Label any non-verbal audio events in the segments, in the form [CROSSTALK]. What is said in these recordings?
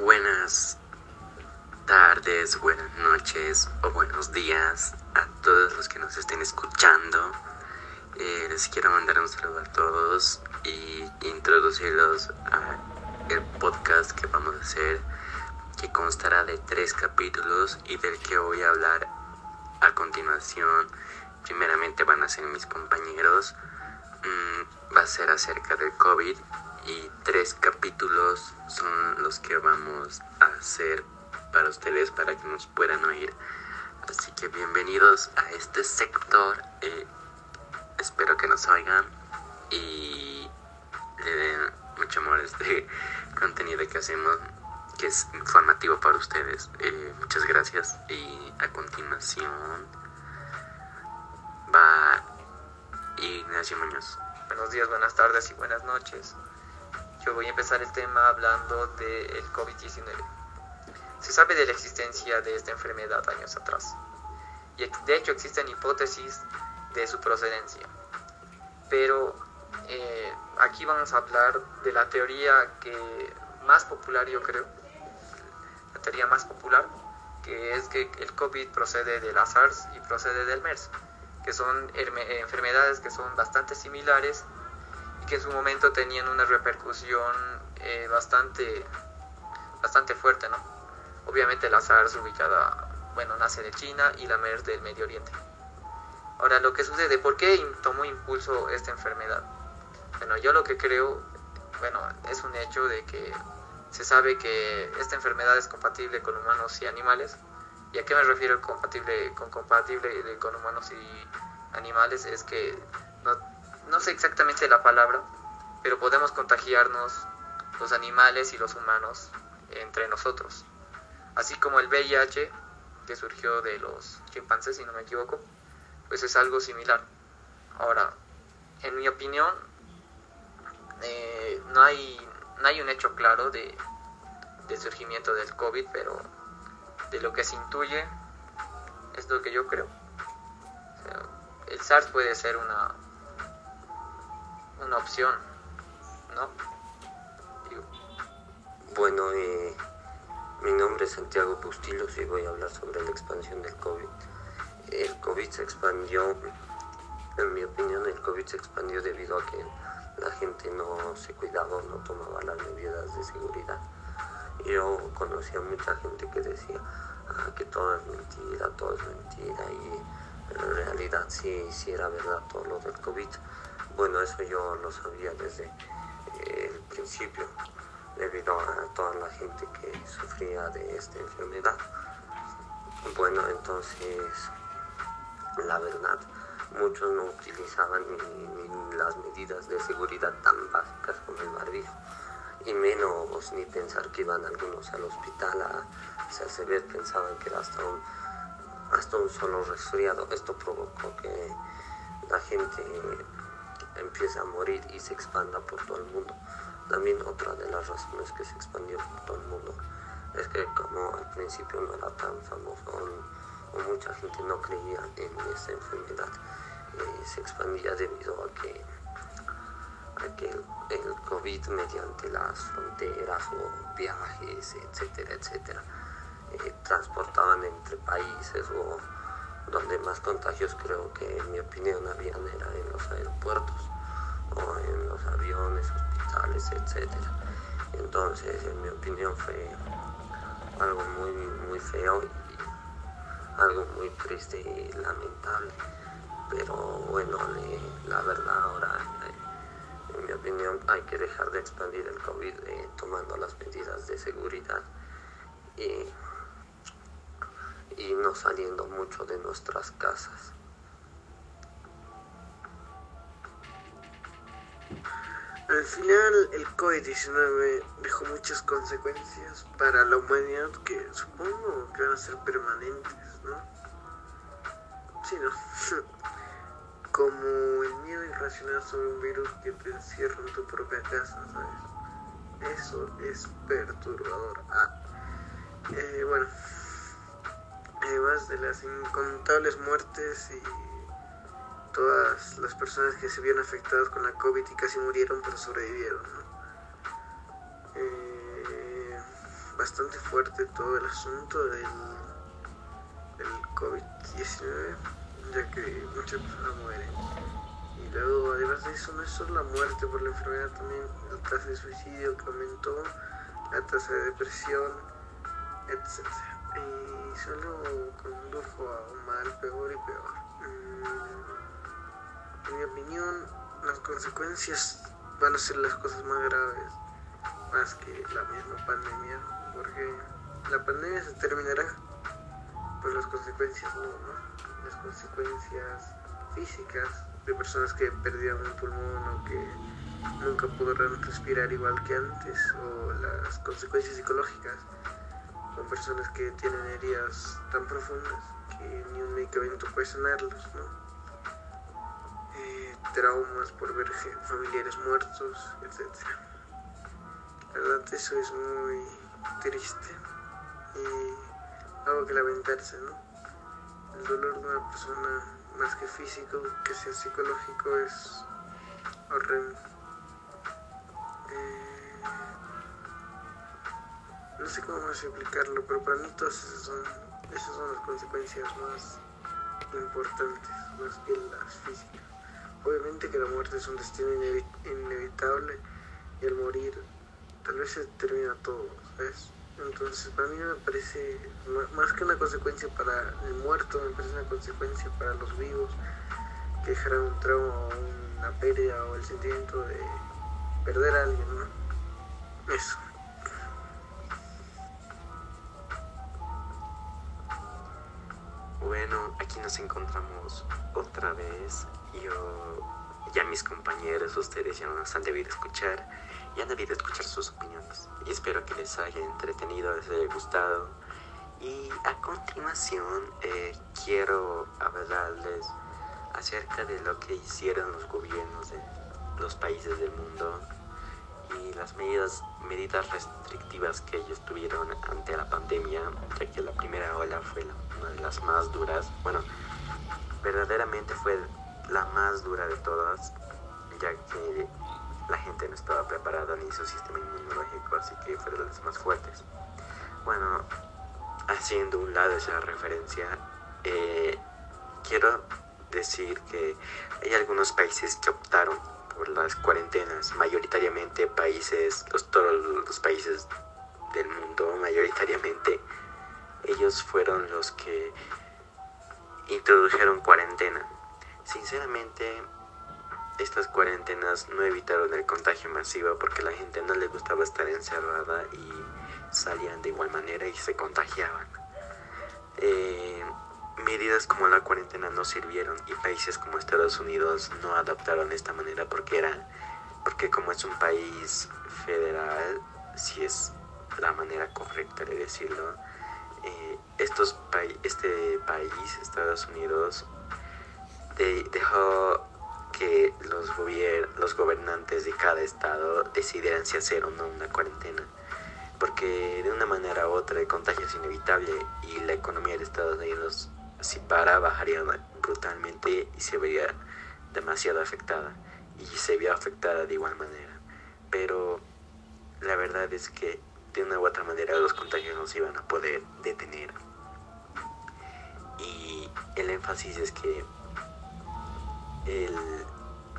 Buenas tardes, buenas noches o buenos días a todos los que nos estén escuchando. Eh, les quiero mandar un saludo a todos y introducirlos al podcast que vamos a hacer, que constará de tres capítulos y del que voy a hablar a continuación. Primeramente van a ser mis compañeros, mm, va a ser acerca del COVID y tres capítulos son los que vamos a hacer para ustedes para que nos puedan oír. Así que bienvenidos a este sector. Eh, espero que nos oigan y le den mucho amor a este [LAUGHS] contenido que hacemos, que es informativo para ustedes. Eh, muchas gracias y a continuación Ignacio Muñoz. Buenos días, buenas tardes y buenas noches. Yo voy a empezar el tema hablando del COVID-19. Se sabe de la existencia de esta enfermedad años atrás. Y de hecho existen hipótesis de su procedencia. Pero eh, aquí vamos a hablar de la teoría que más popular yo creo. La teoría más popular, que es que el COVID procede de la SARS y procede del MERS, que son enfermedades que son bastante similares que en su momento tenían una repercusión eh, bastante, bastante fuerte, ¿no? Obviamente la SARS ubicada, bueno, nace de China y la MERS del Medio Oriente. Ahora, lo que sucede, ¿por qué tomó impulso esta enfermedad? Bueno, yo lo que creo, bueno, es un hecho de que se sabe que esta enfermedad es compatible con humanos y animales. ¿Y a qué me refiero compatible, con compatible con humanos y animales? Es que no, no sé exactamente la palabra, pero podemos contagiarnos los animales y los humanos entre nosotros. Así como el VIH, que surgió de los chimpancés, si no me equivoco, pues es algo similar. Ahora, en mi opinión, eh, no, hay, no hay un hecho claro de, del surgimiento del COVID, pero de lo que se intuye es lo que yo creo. el SARS puede ser una, una opción, ¿no? Bueno, eh, mi nombre es Santiago Bustillos y voy a hablar sobre la expansión del COVID. El COVID se expandió, en mi opinión, el COVID se expandió debido a que la gente no se cuidaba, no tomaba las medidas de seguridad. Yo conocía mucha gente que decía ah, que todo es mentira, todo es mentira y en realidad sí, sí era verdad todo lo del COVID. Bueno, eso yo lo sabía desde eh, el principio, debido a toda la gente que sufría de esta enfermedad. Bueno, entonces, la verdad, muchos no utilizaban ni, las medidas de seguridad tan básicas como el barbijo, y menos ni pensar que iban algunos al hospital a, hacerse ver, pensaban que era hasta un, hasta un solo resfriado. Esto provocó que la gente empieza a morir y se expanda por todo el mundo. También otra de las razones que se expandió por todo el mundo es que como al principio no era tan famoso o, mucha gente no creía en esta enfermedad, eh, se expandía debido a que, el, COVID mediante las fronteras o viajes, etcétera, etcétera, eh, transportaban entre países o donde más contagios creo que en mi opinión habían era en los aeropuertos o en los aviones, hospitales, etc. Entonces, en mi opinión fue algo muy, muy feo y algo muy triste y lamentable. Pero bueno, la verdad ahora, hay que dejar de expandir el COVID eh, tomando las medidas de seguridad y y no saliendo mucho de nuestras casas. Al final el COVID-19 dejó muchas consecuencias para la humanidad que supongo que van a ser permanentes, ¿no? Sí, ¿no? [LAUGHS] Como el miedo irracional sobre un virus que te encierra en tu propia casa, ¿sabes? Eso es perturbador. Ah, eh, bueno además de las incontables muertes y todas las personas que se vieron afectadas con la COVID y casi murieron pero sobrevivieron. Eh, bastante fuerte todo el asunto del, del COVID-19, ya que muchas personas mueren. Y luego, además de eso, no es solo la muerte por la enfermedad, también la tasa de suicidio que aumentó, la tasa de depresión, etc. Y solo condujo a un mal peor y peor. Mm, en mi opinión, las consecuencias van a ser las cosas más graves, más que la misma pandemia, porque la pandemia se terminará, pero las consecuencias no, ¿no? Las consecuencias físicas de personas que perdieron un pulmón o que nunca podrán respirar igual que antes, o las consecuencias psicológicas con personas que tienen heridas tan profundas que ni un medicamento puede sanarlos, ¿no? traumas por ver familiares muertos, etc. La verdad eso es muy triste y algo que lamentarse, ¿no? El dolor de una persona más que físico, que sea psicológico, es horrendo. Eh, no sé cómo más explicarlo, pero para mí todas esas son, esas son las consecuencias más importantes, más que las físicas. Obviamente que la muerte es un destino inevitable y al morir tal vez se termina todo, ¿sabes? Entonces para mí me parece más que una consecuencia para el muerto, me parece una consecuencia para los vivos que dejarán un trauma o una pérdida o el sentimiento de perder a alguien, ¿no? Eso. Bueno, aquí nos encontramos otra vez yo, ya mis compañeros, ustedes ya nos han debido escuchar y han debido escuchar sus opiniones. Y espero que les haya entretenido, les haya gustado. Y a continuación eh, quiero hablarles acerca de lo que hicieron los gobiernos de los países del mundo y las medidas, medidas restrictivas que ellos tuvieron ante la pandemia, ya que la primera ola fue una de las más duras. Bueno, verdaderamente fue la más dura de todas, ya que la gente no estaba preparada ni su sistema inmunológico, así que fue de las más fuertes. Bueno, haciendo un lado esa referencia, eh, quiero decir que hay algunos países que optaron por las cuarentenas, mayoritariamente países, los, todos los países del mundo, mayoritariamente, ellos fueron los que introdujeron cuarentena Sinceramente, estas cuarentenas no evitaron el contagio masivo porque la gente no le gustaba estar encerrada y salían de igual manera y se contagiaban. Eh, medidas como la cuarentena no sirvieron y países como Estados Unidos no adoptaron esta manera porque era porque como es un país federal, si es la manera correcta de decirlo, eh, estos este país, Estados Unidos, dejó que los, los gobernantes de cada estado decidieran si hacer o no una cuarentena, porque de una manera u otra el contagio es inevitable y la economía de Estados Unidos si para bajaría brutalmente y se vería demasiado afectada y se vio afectada de igual manera. Pero la verdad es que de una u otra manera los contagios no se iban a poder detener. Y el énfasis es que el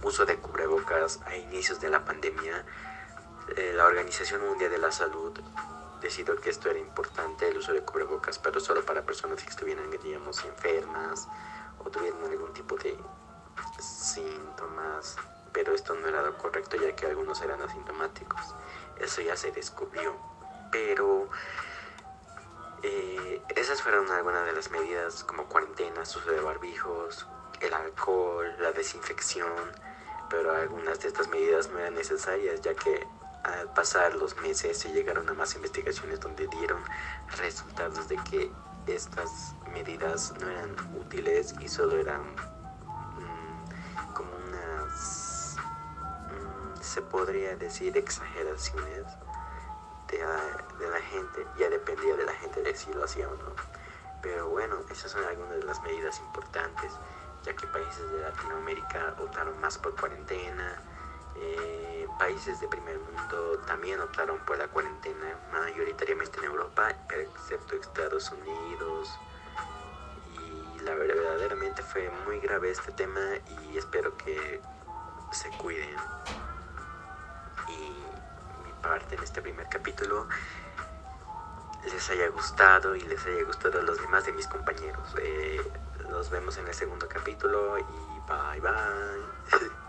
uso de cubrebocas a inicios de la pandemia, eh, la Organización Mundial de la Salud decidió que esto era importante, el uso de cubrebocas, pero solo para personas que estuvieran, digamos, enfermas o tuvieran algún tipo de síntomas, pero esto no era lo correcto ya que algunos eran asintomáticos. Eso ya se descubrió, pero eh, esas fueron algunas de las medidas como cuarentenas, uso de barbijos, el alcohol, la desinfección, pero algunas de estas medidas no eran necesarias ya que al pasar los meses se llegaron a más investigaciones donde dieron resultados de que estas medidas no eran útiles y solo eran mm, como unas, mm, se podría decir, exageraciones de la, de la gente, ya dependía de la gente de si lo hacía o no. Pero bueno, esas son algunas de las medidas importantes ya que países de Latinoamérica optaron más por cuarentena, eh, países de primer mundo también optaron por la cuarentena, mayoritariamente en Europa, excepto Estados Unidos. Y la verdaderamente fue muy grave este tema y espero que se cuiden. Y mi parte en este primer capítulo les haya gustado y les haya gustado a los demás de mis compañeros. Eh, nos vemos en el segundo capítulo y bye bye. [LAUGHS]